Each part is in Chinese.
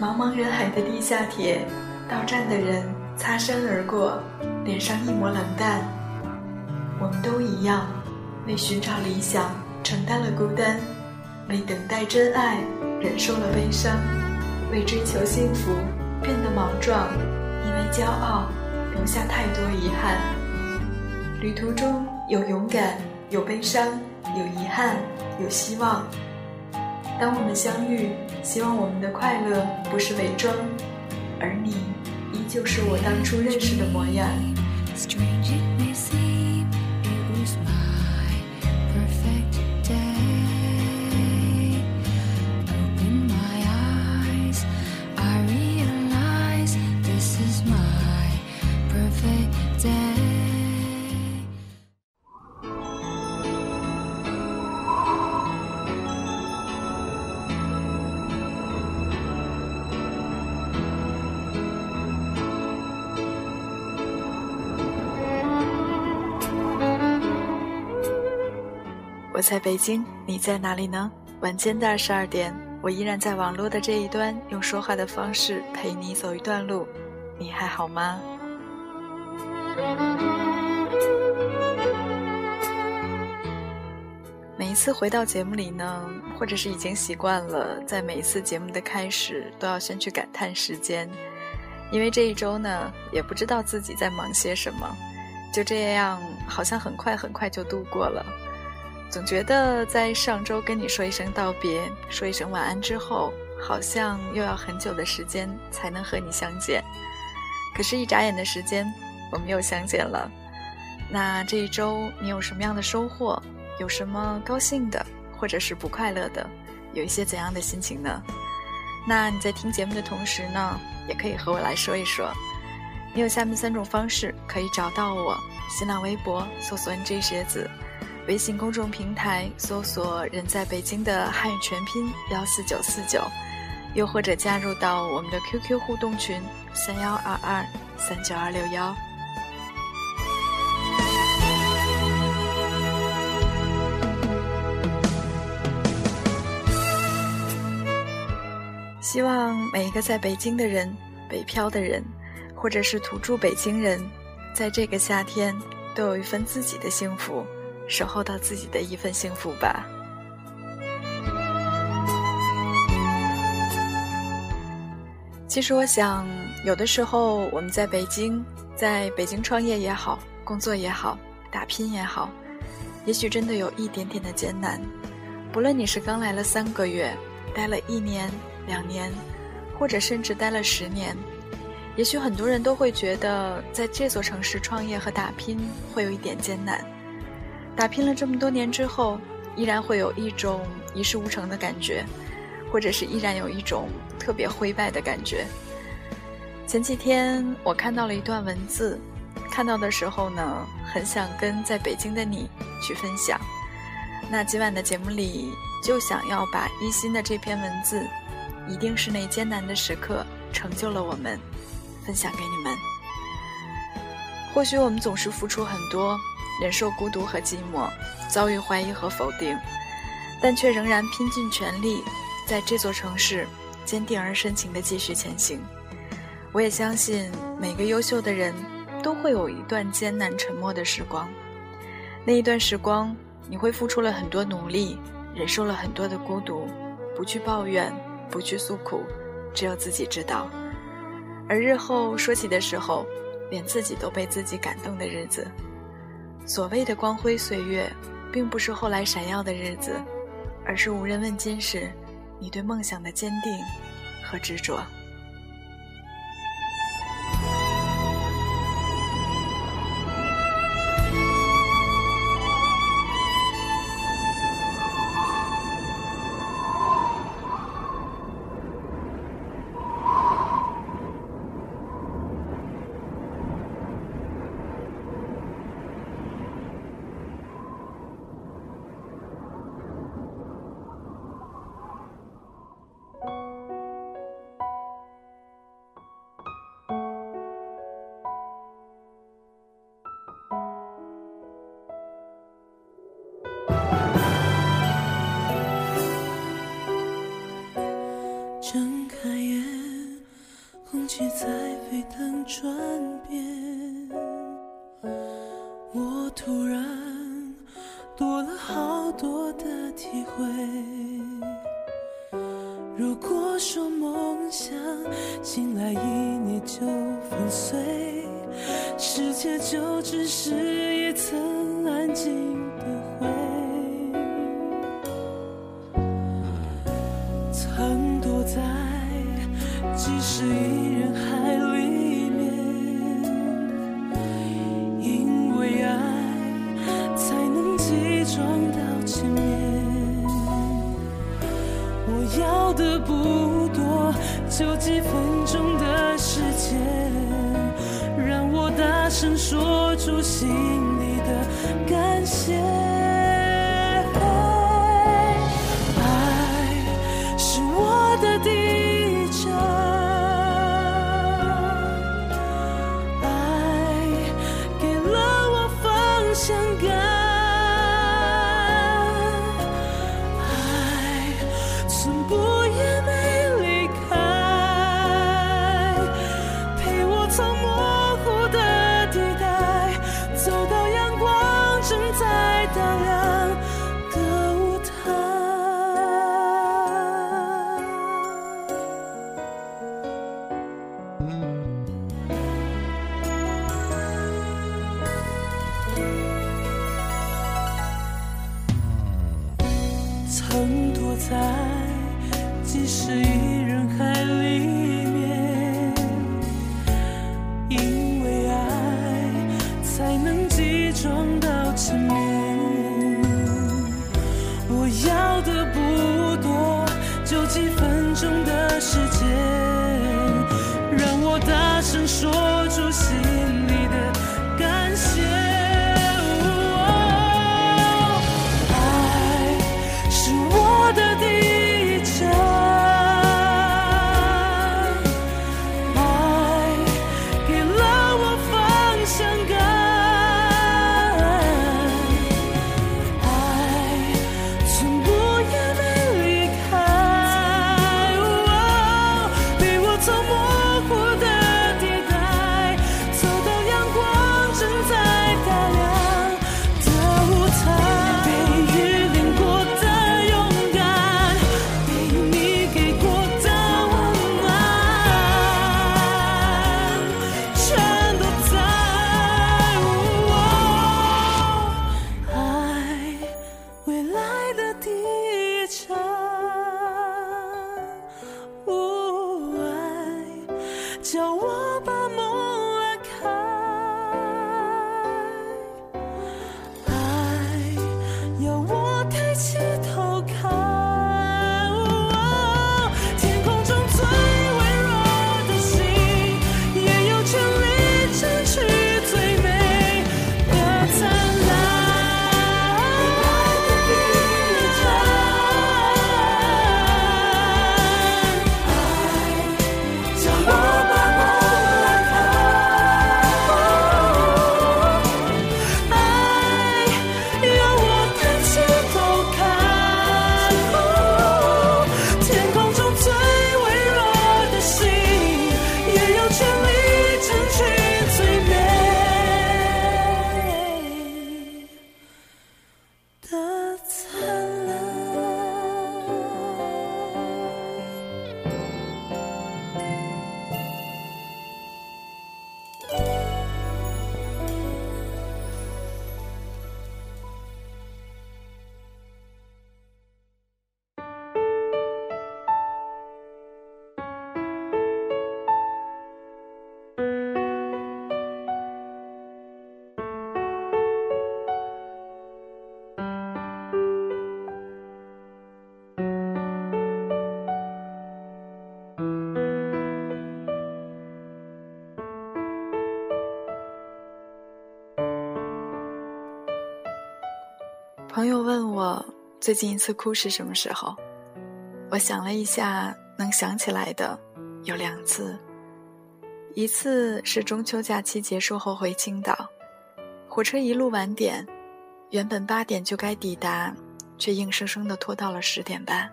茫茫人海的地下铁，到站的人擦身而过，脸上一抹冷淡。我们都一样，为寻找理想承担了孤单，为等待真爱忍受了悲伤，为追求幸福变得莽撞，因为骄傲留下太多遗憾。旅途中有勇敢，有悲伤，有遗憾，有希望。当我们相遇，希望我们的快乐不是伪装，而你依旧是我当初认识的模样 strangeness。我在北京，你在哪里呢？晚间的二十二点，我依然在网络的这一端，用说话的方式陪你走一段路。你还好吗？每一次回到节目里呢，或者是已经习惯了，在每一次节目的开始都要先去感叹时间，因为这一周呢，也不知道自己在忙些什么，就这样，好像很快很快就度过了。总觉得在上周跟你说一声道别，说一声晚安之后，好像又要很久的时间才能和你相见。可是，一眨眼的时间，我们又相见了。那这一周你有什么样的收获？有什么高兴的，或者是不快乐的？有一些怎样的心情呢？那你在听节目的同时呢，也可以和我来说一说。你有下面三种方式可以找到我：新浪微博搜索 “nj 学子”。微信公众平台搜索“人在北京”的汉语全拼幺四九四九，又或者加入到我们的 QQ 互动群三幺二二三九二六幺。希望每一个在北京的人、北漂的人，或者是土著北京人，在这个夏天都有一份自己的幸福。守候到自己的一份幸福吧。其实我想，有的时候我们在北京，在北京创业也好，工作也好，打拼也好，也许真的有一点点的艰难。不论你是刚来了三个月，待了一年、两年，或者甚至待了十年，也许很多人都会觉得，在这座城市创业和打拼会有一点艰难。打拼了这么多年之后，依然会有一种一事无成的感觉，或者是依然有一种特别灰败的感觉。前几天我看到了一段文字，看到的时候呢，很想跟在北京的你去分享。那今晚的节目里，就想要把一心的这篇文字，一定是那艰难的时刻成就了我们，分享给你们。或许我们总是付出很多。忍受孤独和寂寞，遭遇怀疑和否定，但却仍然拼尽全力，在这座城市坚定而深情地继续前行。我也相信，每个优秀的人都会有一段艰难沉默的时光。那一段时光，你会付出了很多努力，忍受了很多的孤独，不去抱怨，不去诉苦，只有自己知道。而日后说起的时候，连自己都被自己感动的日子。所谓的光辉岁月，并不是后来闪耀的日子，而是无人问津时，你对梦想的坚定和执着。睁开眼。空气在沸腾转变，我突然多了好多的体会。如果说梦想醒来一捏就粉碎，世界就只是一层安静的不多，就几分钟的时间，让我大声说出心里的感谢。最近一次哭是什么时候，我想了一下，能想起来的有两次。一次是中秋假期结束后回青岛，火车一路晚点，原本八点就该抵达，却硬生生的拖到了十点半。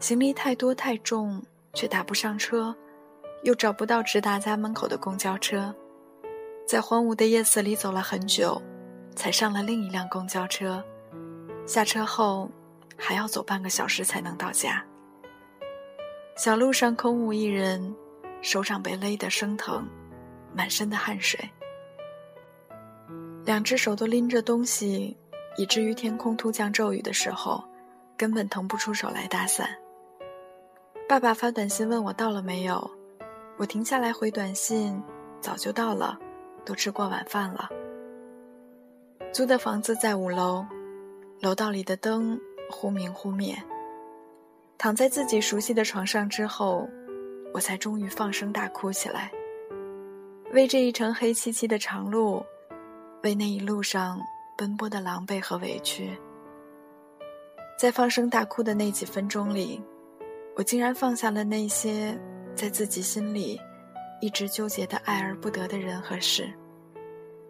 行李太多太重，却打不上车，又找不到直达家门口的公交车，在荒芜的夜色里走了很久，才上了另一辆公交车。下车后，还要走半个小时才能到家。小路上空无一人，手掌被勒得生疼，满身的汗水。两只手都拎着东西，以至于天空突降骤雨的时候，根本腾不出手来打伞。爸爸发短信问我到了没有，我停下来回短信，早就到了，都吃过晚饭了。租的房子在五楼，楼道里的灯忽明忽灭。躺在自己熟悉的床上之后，我才终于放声大哭起来。为这一程黑漆漆的长路，为那一路上奔波的狼狈和委屈，在放声大哭的那几分钟里，我竟然放下了那些在自己心里一直纠结的爱而不得的人和事，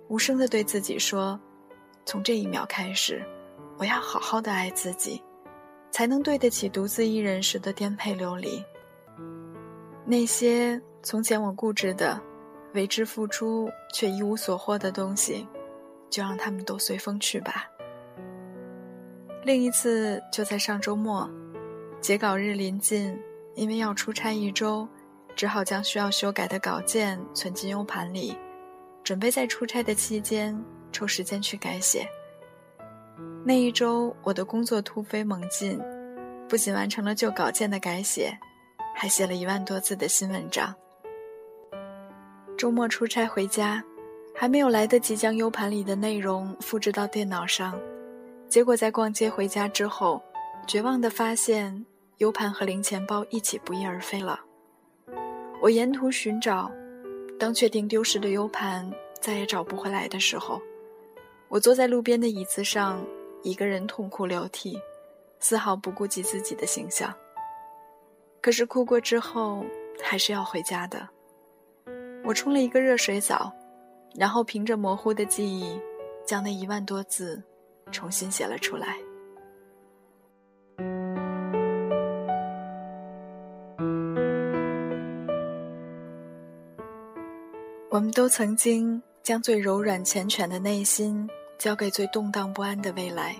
无声的对自己说：“从这一秒开始，我要好好的爱自己。”才能对得起独自一人时的颠沛流离。那些从前我固执的、为之付出却一无所获的东西，就让他们都随风去吧。另一次就在上周末，截稿日临近，因为要出差一周，只好将需要修改的稿件存进 U 盘里，准备在出差的期间抽时间去改写。那一周，我的工作突飞猛进，不仅完成了旧稿件的改写，还写了一万多字的新文章。周末出差回家，还没有来得及将 U 盘里的内容复制到电脑上，结果在逛街回家之后，绝望地发现 U 盘和零钱包一起不翼而飞了。我沿途寻找，当确定丢失的 U 盘再也找不回来的时候，我坐在路边的椅子上。一个人痛哭流涕，丝毫不顾及自己的形象。可是哭过之后，还是要回家的。我冲了一个热水澡，然后凭着模糊的记忆，将那一万多字重新写了出来。我们都曾经将最柔软缱绻的内心。交给最动荡不安的未来，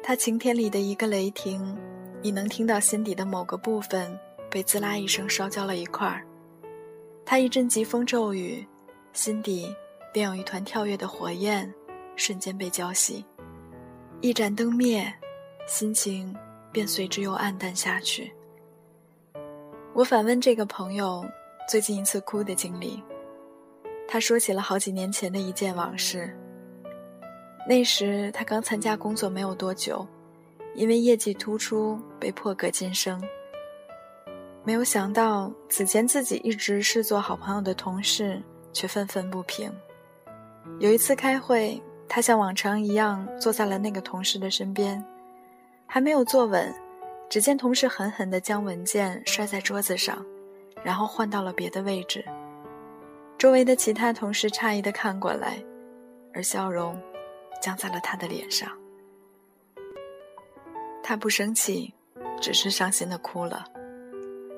他晴天里的一个雷霆，你能听到心底的某个部分被滋啦一声烧焦了一块儿；他一阵疾风骤雨，心底便有一团跳跃的火焰，瞬间被浇熄。一盏灯灭，心情便随之又暗淡下去。我反问这个朋友最近一次哭的经历，他说起了好几年前的一件往事。那时他刚参加工作没有多久，因为业绩突出被破格晋升。没有想到此前自己一直视作好朋友的同事却愤愤不平。有一次开会，他像往常一样坐在了那个同事的身边，还没有坐稳，只见同事狠狠地将文件摔在桌子上，然后换到了别的位置。周围的其他同事诧异地看过来，而笑容。僵在了他的脸上。他不生气，只是伤心的哭了。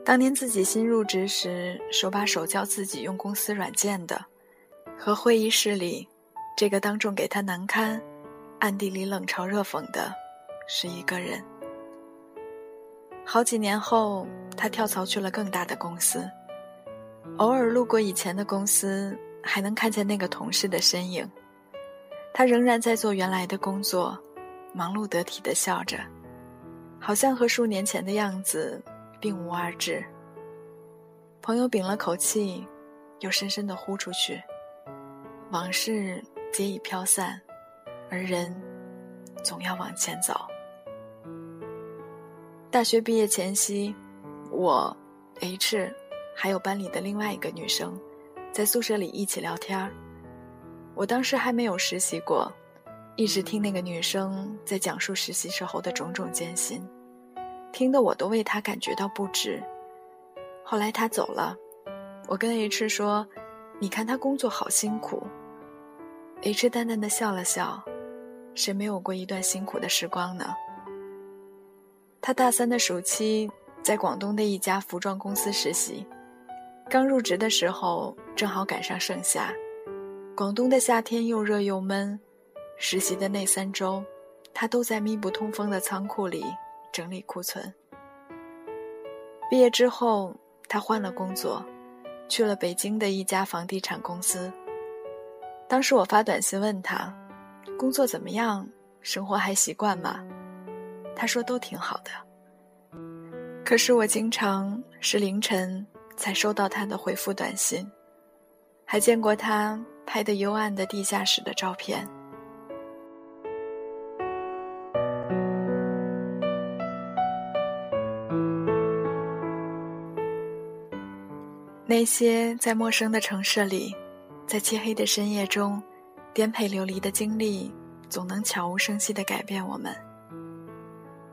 当年自己新入职时，手把手教自己用公司软件的，和会议室里这个当众给他难堪、暗地里冷嘲热讽的，是一个人。好几年后，他跳槽去了更大的公司，偶尔路过以前的公司，还能看见那个同事的身影。他仍然在做原来的工作，忙碌得体的笑着，好像和数年前的样子并无二致。朋友屏了口气，又深深的呼出去。往事皆已飘散，而人总要往前走。大学毕业前夕，我、H，还有班里的另外一个女生，在宿舍里一起聊天儿。我当时还没有实习过，一直听那个女生在讲述实习时候的种种艰辛，听得我都为她感觉到不值。后来她走了，我跟 H 说：“你看她工作好辛苦。”H 淡淡的笑了笑：“谁没有过一段辛苦的时光呢？”他大三的暑期在广东的一家服装公司实习，刚入职的时候，正好赶上盛夏，广东的夏天又热又闷。实习的那三周，他都在密不通风的仓库里整理库存。毕业之后，他换了工作，去了北京的一家房地产公司。当时我发短信问他，工作怎么样，生活还习惯吗？他说都挺好的。可是我经常是凌晨才收到他的回复短信，还见过他拍的幽暗的地下室的照片。那些在陌生的城市里，在漆黑的深夜中，颠沛流离的经历，总能悄无声息地改变我们。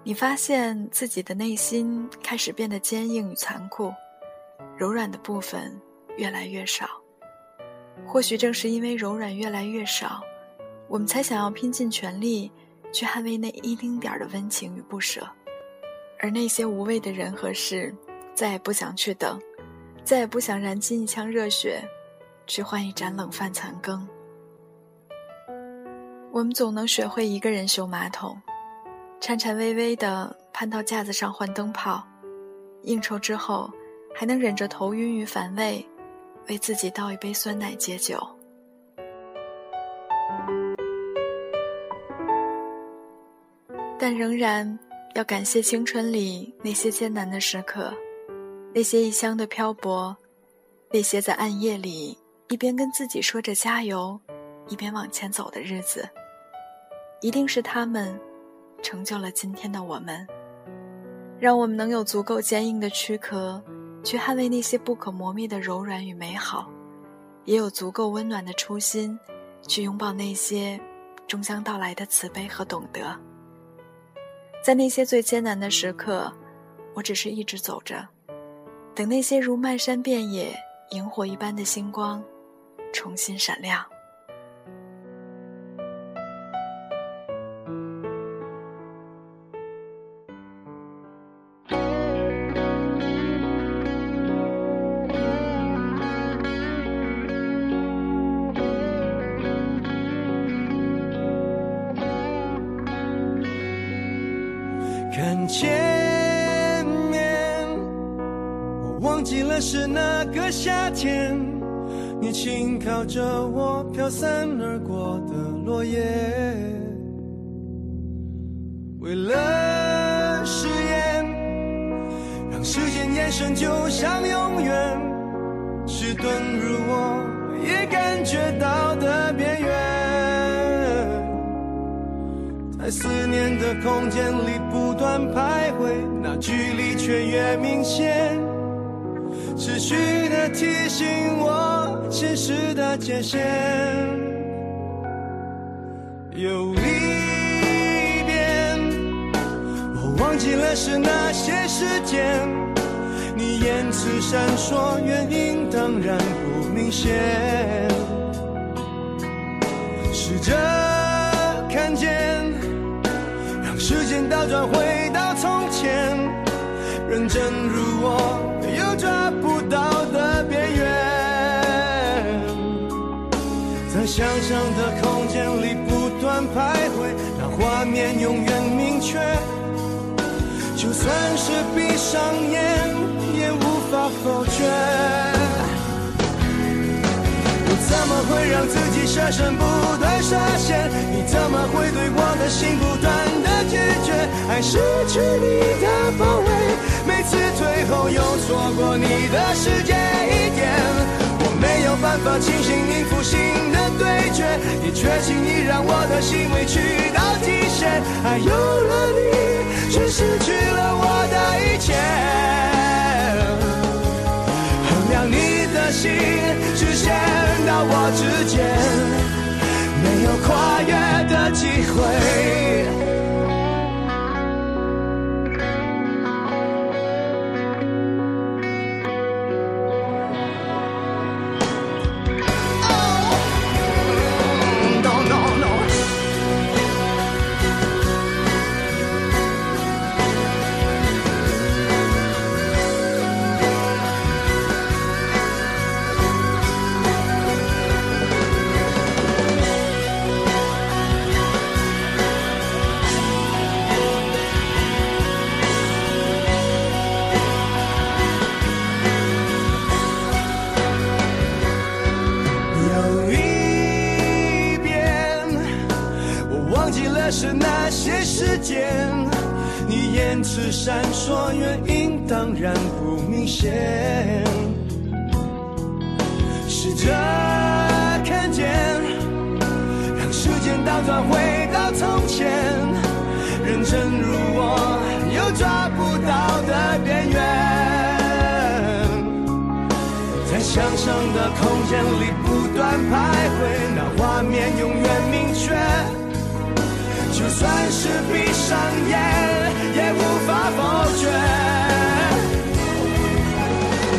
你发现自己的内心开始变得坚硬与残酷，柔软的部分越来越少。或许正是因为柔软越来越少，我们才想要拼尽全力去捍卫那一丁点儿的温情与不舍，而那些无谓的人和事，再也不想去等。再也不想燃尽一腔热血，去换一盏冷饭残羹。我们总能学会一个人修马桶，颤颤巍巍地攀到架子上换灯泡，应酬之后还能忍着头晕与反胃，为自己倒一杯酸奶解酒。但仍然要感谢青春里那些艰难的时刻。那些异乡的漂泊，那些在暗夜里一边跟自己说着加油，一边往前走的日子，一定是他们成就了今天的我们，让我们能有足够坚硬的躯壳去捍卫那些不可磨灭的柔软与美好，也有足够温暖的初心去拥抱那些终将到来的慈悲和懂得。在那些最艰难的时刻，我只是一直走着。等那些如漫山遍野萤火一般的星光重新闪亮。个夏天，你轻靠着我飘散而过的落叶。为了誓言，让时间延伸就像永远，迟钝如我也感觉到的边缘，在思念的空间里不断徘徊，那距离却越明显。持续的提醒我现实的界限，有离别，我忘记了是哪些时间，你言辞闪烁，原因当然不明显，试着看见，让时间倒转回到从前，认真如我。想象的空间里不断徘徊，让画面永远明确。就算是闭上眼，也无法否决。我怎么会让自己设身不断设限？你怎么会对我的心不断的拒绝？爱失去你的包围。每次退后又错过你的世界却轻易让我的心委屈到极限，爱有了你，却失去了我的一切。衡量你的心，直线到我之间，没有跨越的机会。想象的空间里不断徘徊，那画面永远明确。就算是闭上眼，也无法否决。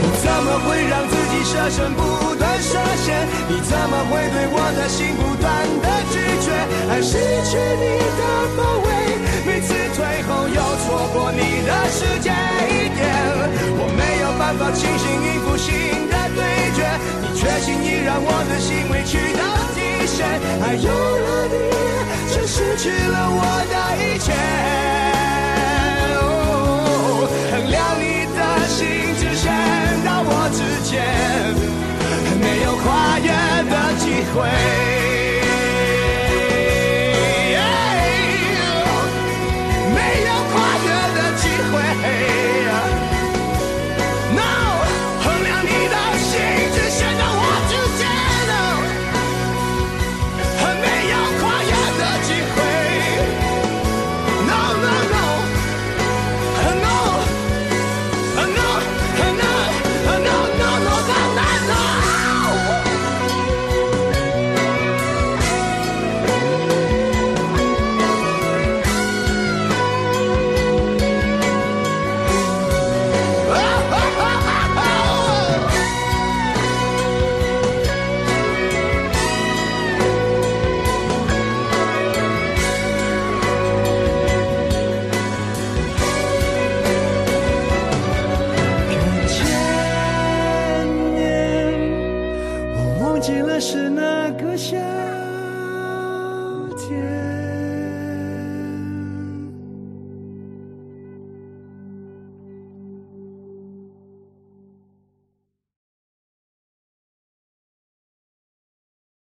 你怎么会让自己设身不断设限？你怎么会对我的心不断的拒绝？爱失去你的包围，最后又错过你的世界一点，我没有办法清醒应付新的对决，你却轻易让我的心委屈到极限，爱有了你，却失去了我的一切。哦衡量你的心只限到我之间，没有跨越的机会。